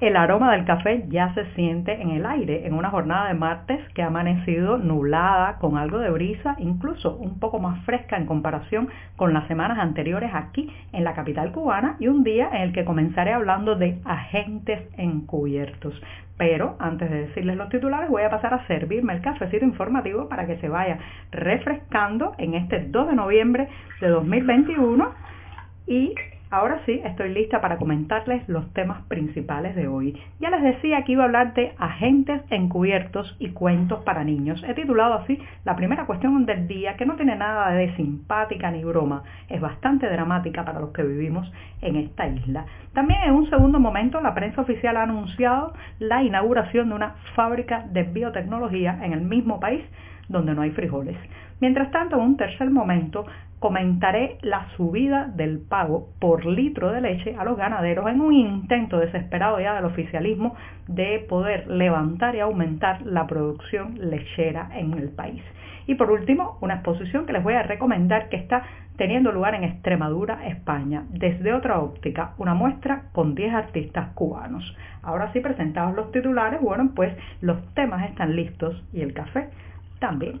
El aroma del café ya se siente en el aire en una jornada de martes que ha amanecido nublada con algo de brisa, incluso un poco más fresca en comparación con las semanas anteriores aquí en la capital cubana y un día en el que comenzaré hablando de agentes encubiertos. Pero antes de decirles los titulares voy a pasar a servirme el cafecito informativo para que se vaya refrescando en este 2 de noviembre de 2021 y Ahora sí, estoy lista para comentarles los temas principales de hoy. Ya les decía que iba a hablar de agentes encubiertos y cuentos para niños. He titulado así la primera cuestión del día, que no tiene nada de simpática ni broma. Es bastante dramática para los que vivimos en esta isla. También en un segundo momento, la prensa oficial ha anunciado la inauguración de una fábrica de biotecnología en el mismo país donde no hay frijoles. Mientras tanto, en un tercer momento, comentaré la subida del pago por litro de leche a los ganaderos en un intento desesperado ya del oficialismo de poder levantar y aumentar la producción lechera en el país. Y por último, una exposición que les voy a recomendar que está teniendo lugar en Extremadura, España, desde otra óptica, una muestra con 10 artistas cubanos. Ahora sí, presentados los titulares, bueno, pues los temas están listos y el café también.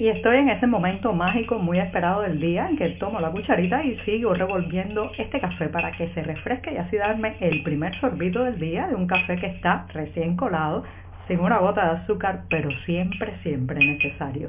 Y estoy en ese momento mágico muy esperado del día en que tomo la cucharita y sigo revolviendo este café para que se refresque y así darme el primer sorbito del día de un café que está recién colado, sin una gota de azúcar, pero siempre, siempre necesario.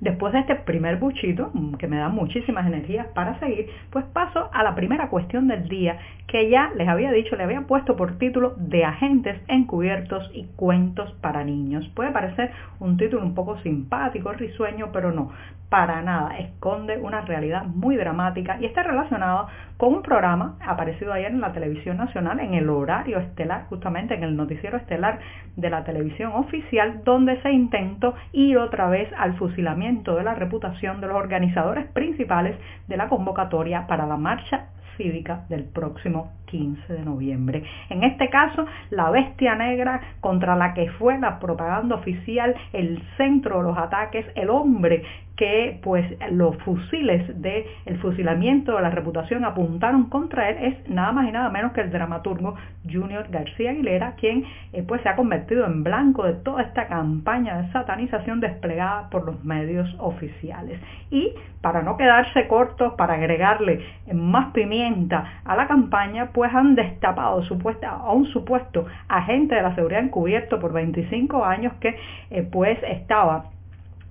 Después de este primer buchito, mm, que me da muchísimas energías para seguir, pues paso a la primera cuestión del día, que ya les había dicho, le había puesto por título de agentes encubiertos y cuentos para niños. Puede parecer un título un poco simpático, risueño, pero no para nada, esconde una realidad muy dramática y está relacionado con un programa aparecido ayer en la televisión nacional, en el horario estelar, justamente en el noticiero estelar de la televisión oficial, donde se intentó ir otra vez al fusilamiento de la reputación de los organizadores principales de la convocatoria para la marcha cívica del próximo 15 de noviembre. En este caso, la bestia negra contra la que fue la propaganda oficial, el centro de los ataques, el hombre que pues los fusiles del el fusilamiento de la reputación apuntaron contra él es nada más y nada menos que el dramaturgo Junior García Aguilera, quien eh, pues se ha convertido en blanco de toda esta campaña de satanización desplegada por los medios oficiales. Y para no quedarse cortos, para agregarle más pimienta a la campaña, pues han destapado a un supuesto agente de la seguridad encubierto por 25 años que eh, pues estaba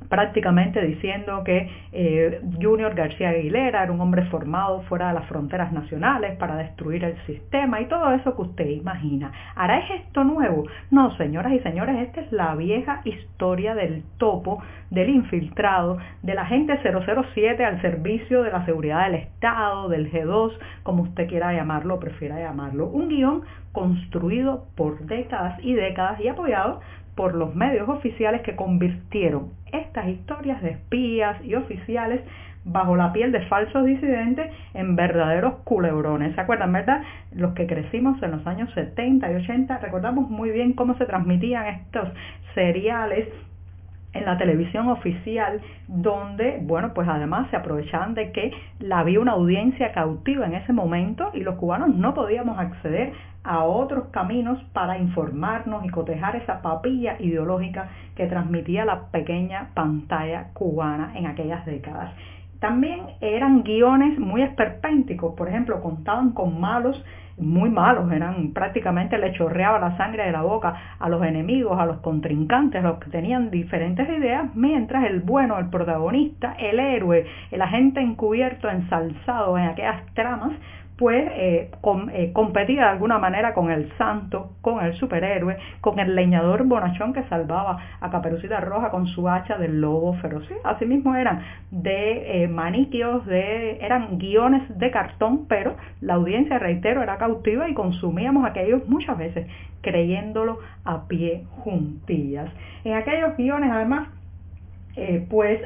prácticamente diciendo que eh, Junior García Aguilera era un hombre formado fuera de las fronteras nacionales para destruir el sistema y todo eso que usted imagina. ¿Hará esto nuevo? No, señoras y señores, esta es la vieja historia del topo, del infiltrado, del agente 007 al servicio de la seguridad del Estado, del G2, como usted quiera llamarlo, prefiera llamarlo. Un guion construido por décadas y décadas y apoyado por los medios oficiales que convirtieron estas historias de espías y oficiales bajo la piel de falsos disidentes en verdaderos culebrones. ¿Se acuerdan, verdad? Los que crecimos en los años 70 y 80, recordamos muy bien cómo se transmitían estos seriales en la televisión oficial, donde, bueno, pues además se aprovechaban de que había una audiencia cautiva en ese momento y los cubanos no podíamos acceder a otros caminos para informarnos y cotejar esa papilla ideológica que transmitía la pequeña pantalla cubana en aquellas décadas. También eran guiones muy esperpénticos, por ejemplo, contaban con malos muy malos, eran prácticamente le chorreaba la sangre de la boca a los enemigos, a los contrincantes, a los que tenían diferentes ideas, mientras el bueno, el protagonista, el héroe, el agente encubierto, ensalzado en aquellas tramas, pues eh, eh, competía de alguna manera con el santo, con el superhéroe, con el leñador bonachón que salvaba a Caperucita Roja con su hacha del lobo feroz. Asimismo eran de eh, maniquios, de, eran guiones de cartón, pero la audiencia, reitero, era cautiva y consumíamos aquellos muchas veces creyéndolo a pie juntillas. En aquellos guiones además, pues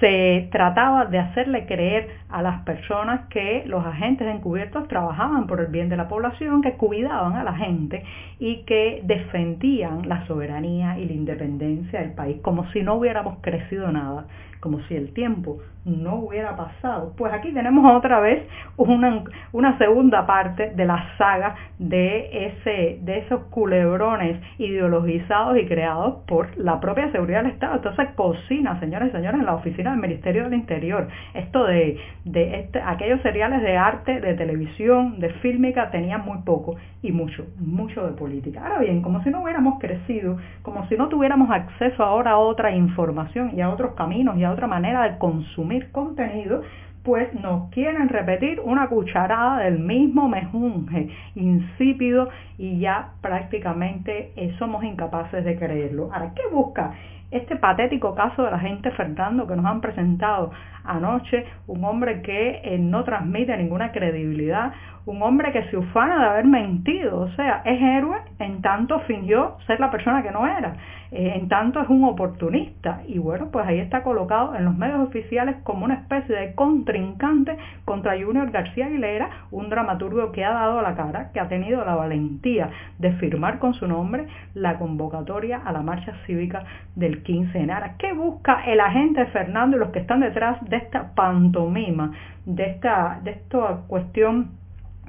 se trataba de hacerle creer a las personas que los agentes encubiertos trabajaban por el bien de la población, que cuidaban a la gente y que defendían la soberanía y la independencia del país, como si no hubiéramos crecido nada, como si el tiempo no hubiera pasado. Pues aquí tenemos otra vez una, una segunda parte de la saga de, ese, de esos culebrones ideologizados y creados por la propia seguridad del Estado. Entonces cocina, señores y señores, en la oficina del Ministerio del Interior. Esto de, de este, aquellos seriales de arte, de televisión, de fílmica, tenían muy poco y mucho, mucho de política. Ahora bien, como si no hubiéramos crecido, como si no tuviéramos acceso ahora a otra información y a otros caminos y a otra manera de consumir contenido, pues nos quieren repetir una cucharada del mismo mejunje insípido y ya prácticamente somos incapaces de creerlo. Ahora, ¿qué busca este patético caso de la gente Fernando que nos han presentado anoche? Un hombre que eh, no transmite ninguna credibilidad, un hombre que se ufana de haber mentido, o sea, es héroe en tanto fingió ser la persona que no era. Eh, en tanto es un oportunista y bueno, pues ahí está colocado en los medios oficiales como una especie de contrincante contra Junior García Aguilera, un dramaturgo que ha dado la cara, que ha tenido la valentía de firmar con su nombre la convocatoria a la marcha cívica del 15 de enero. ¿Qué busca el agente Fernando y los que están detrás de esta pantomima, de esta, de esta cuestión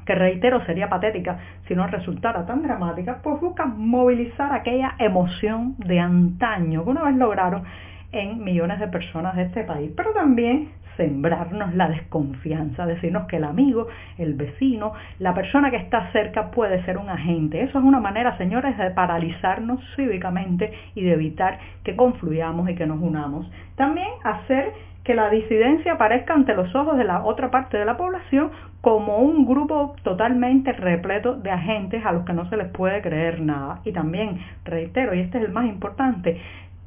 que reitero sería patética si no resultara tan dramática, pues buscan movilizar aquella emoción de antaño que una vez lograron en millones de personas de este país, pero también sembrarnos la desconfianza, decirnos que el amigo, el vecino, la persona que está cerca puede ser un agente. Eso es una manera, señores, de paralizarnos cívicamente y de evitar que confluyamos y que nos unamos. También hacer que la disidencia aparezca ante los ojos de la otra parte de la población como un grupo totalmente repleto de agentes a los que no se les puede creer nada. Y también, reitero, y este es el más importante,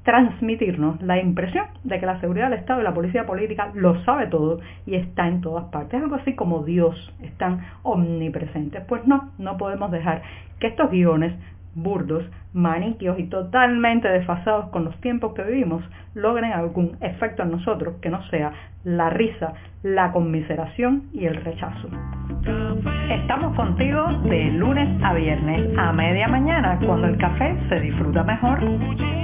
transmitirnos la impresión de que la seguridad del Estado y la policía política lo sabe todo y está en todas partes. Algo así como Dios, están omnipresentes. Pues no, no podemos dejar que estos guiones burdos, maniquios y totalmente desfasados con los tiempos que vivimos, logren algún efecto en nosotros que no sea la risa, la conmiseración y el rechazo. Estamos contigo de lunes a viernes a media mañana cuando el café se disfruta mejor.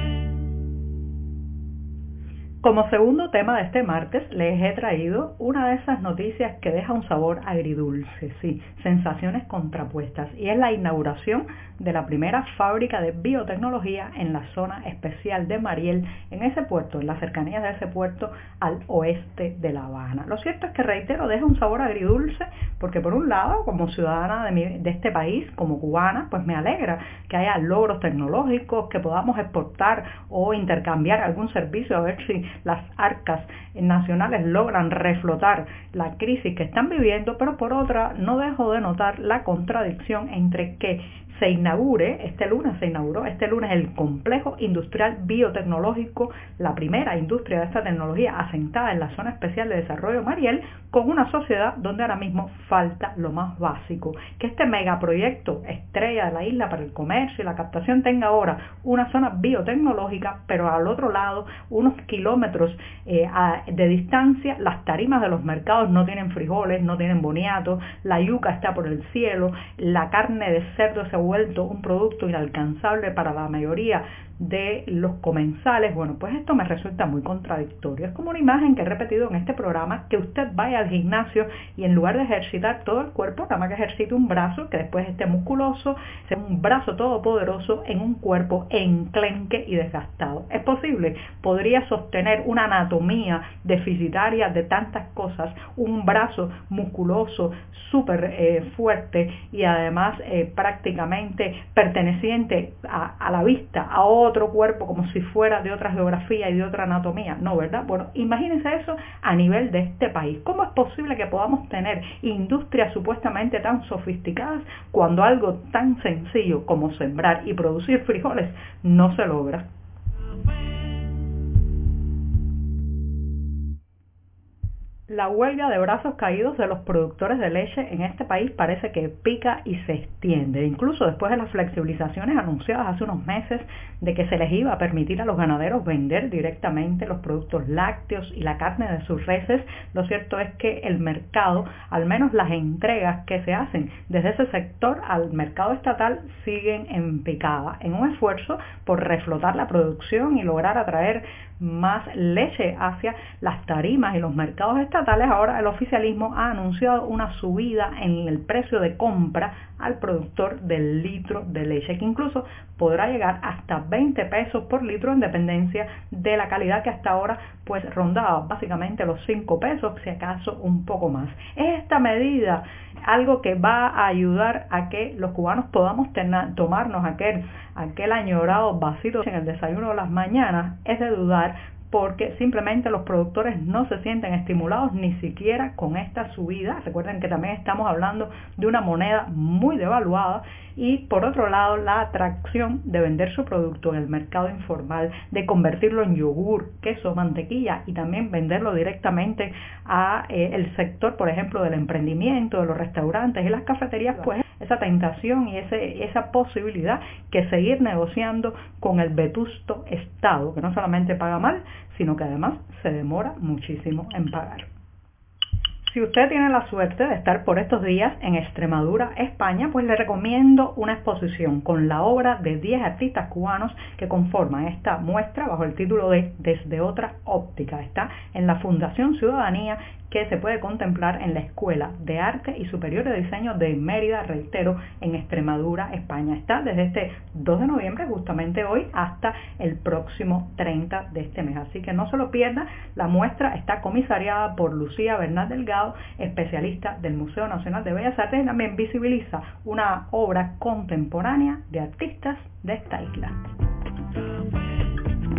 Como segundo tema de este martes les he traído una de esas noticias que deja un sabor agridulce, sí, sensaciones contrapuestas, y es la inauguración de la primera fábrica de biotecnología en la zona especial de Mariel, en ese puerto, en las cercanías de ese puerto al oeste de La Habana. Lo cierto es que, reitero, deja un sabor agridulce porque por un lado, como ciudadana de, de este país, como cubana, pues me alegra que haya logros tecnológicos, que podamos exportar o intercambiar algún servicio a ver si las arcas nacionales logran reflotar la crisis que están viviendo, pero por otra no dejo de notar la contradicción entre que se inaugure, este lunes se inauguró, este lunes el complejo industrial biotecnológico, la primera industria de esta tecnología asentada en la zona especial de desarrollo Mariel, con una sociedad donde ahora mismo falta lo más básico, que este megaproyecto estrella de la isla para el comercio y la captación tenga ahora una zona biotecnológica, pero al otro lado, unos kilómetros eh, de distancia, las tarimas de los mercados no tienen frijoles, no tienen boniato, la yuca está por el cielo, la carne de cerdo se vuelto un producto inalcanzable para la mayoría de los comensales, bueno, pues esto me resulta muy contradictorio. Es como una imagen que he repetido en este programa, que usted vaya al gimnasio y en lugar de ejercitar todo el cuerpo, nada más que ejercite un brazo, que después esté musculoso, sea un brazo todopoderoso en un cuerpo enclenque y desgastado. ¿Es posible? Podría sostener una anatomía deficitaria de tantas cosas, un brazo musculoso, súper eh, fuerte y además eh, prácticamente perteneciente a, a la vista, a otro otro cuerpo como si fuera de otra geografía y de otra anatomía. No, ¿verdad? Bueno, imagínense eso a nivel de este país. ¿Cómo es posible que podamos tener industrias supuestamente tan sofisticadas cuando algo tan sencillo como sembrar y producir frijoles no se logra? La huelga de brazos caídos de los productores de leche en este país parece que pica y se extiende. Incluso después de las flexibilizaciones anunciadas hace unos meses de que se les iba a permitir a los ganaderos vender directamente los productos lácteos y la carne de sus reses, lo cierto es que el mercado, al menos las entregas que se hacen desde ese sector al mercado estatal siguen en picada, en un esfuerzo por reflotar la producción y lograr atraer más leche hacia las tarimas y los mercados estatales, ahora el oficialismo ha anunciado una subida en el precio de compra al productor del litro de leche, que incluso podrá llegar hasta 20 pesos por litro en dependencia de la calidad que hasta ahora pues rondaba básicamente los 5 pesos, si acaso un poco más. ¿Es esta medida algo que va a ayudar a que los cubanos podamos tomarnos aquel, aquel añorado vacío en el desayuno de las mañanas? Es de dudar porque simplemente los productores no se sienten estimulados ni siquiera con esta subida. Recuerden que también estamos hablando de una moneda muy devaluada y por otro lado la atracción de vender su producto en el mercado informal, de convertirlo en yogur, queso, mantequilla y también venderlo directamente a eh, el sector, por ejemplo, del emprendimiento, de los restaurantes y las cafeterías, pues esa tentación y ese, esa posibilidad que seguir negociando con el vetusto Estado, que no solamente paga mal, sino que además se demora muchísimo en pagar. Si usted tiene la suerte de estar por estos días en Extremadura, España, pues le recomiendo una exposición con la obra de 10 artistas cubanos que conforman esta muestra bajo el título de Desde otra óptica. Está en la Fundación Ciudadanía que se puede contemplar en la Escuela de Arte y Superior de Diseño de Mérida, reitero, en Extremadura, España. Está desde este 2 de noviembre, justamente hoy, hasta el próximo 30 de este mes. Así que no se lo pierda, la muestra está comisariada por Lucía Bernal Delgado, especialista del Museo Nacional de Bellas Artes, y también visibiliza una obra contemporánea de artistas de esta isla.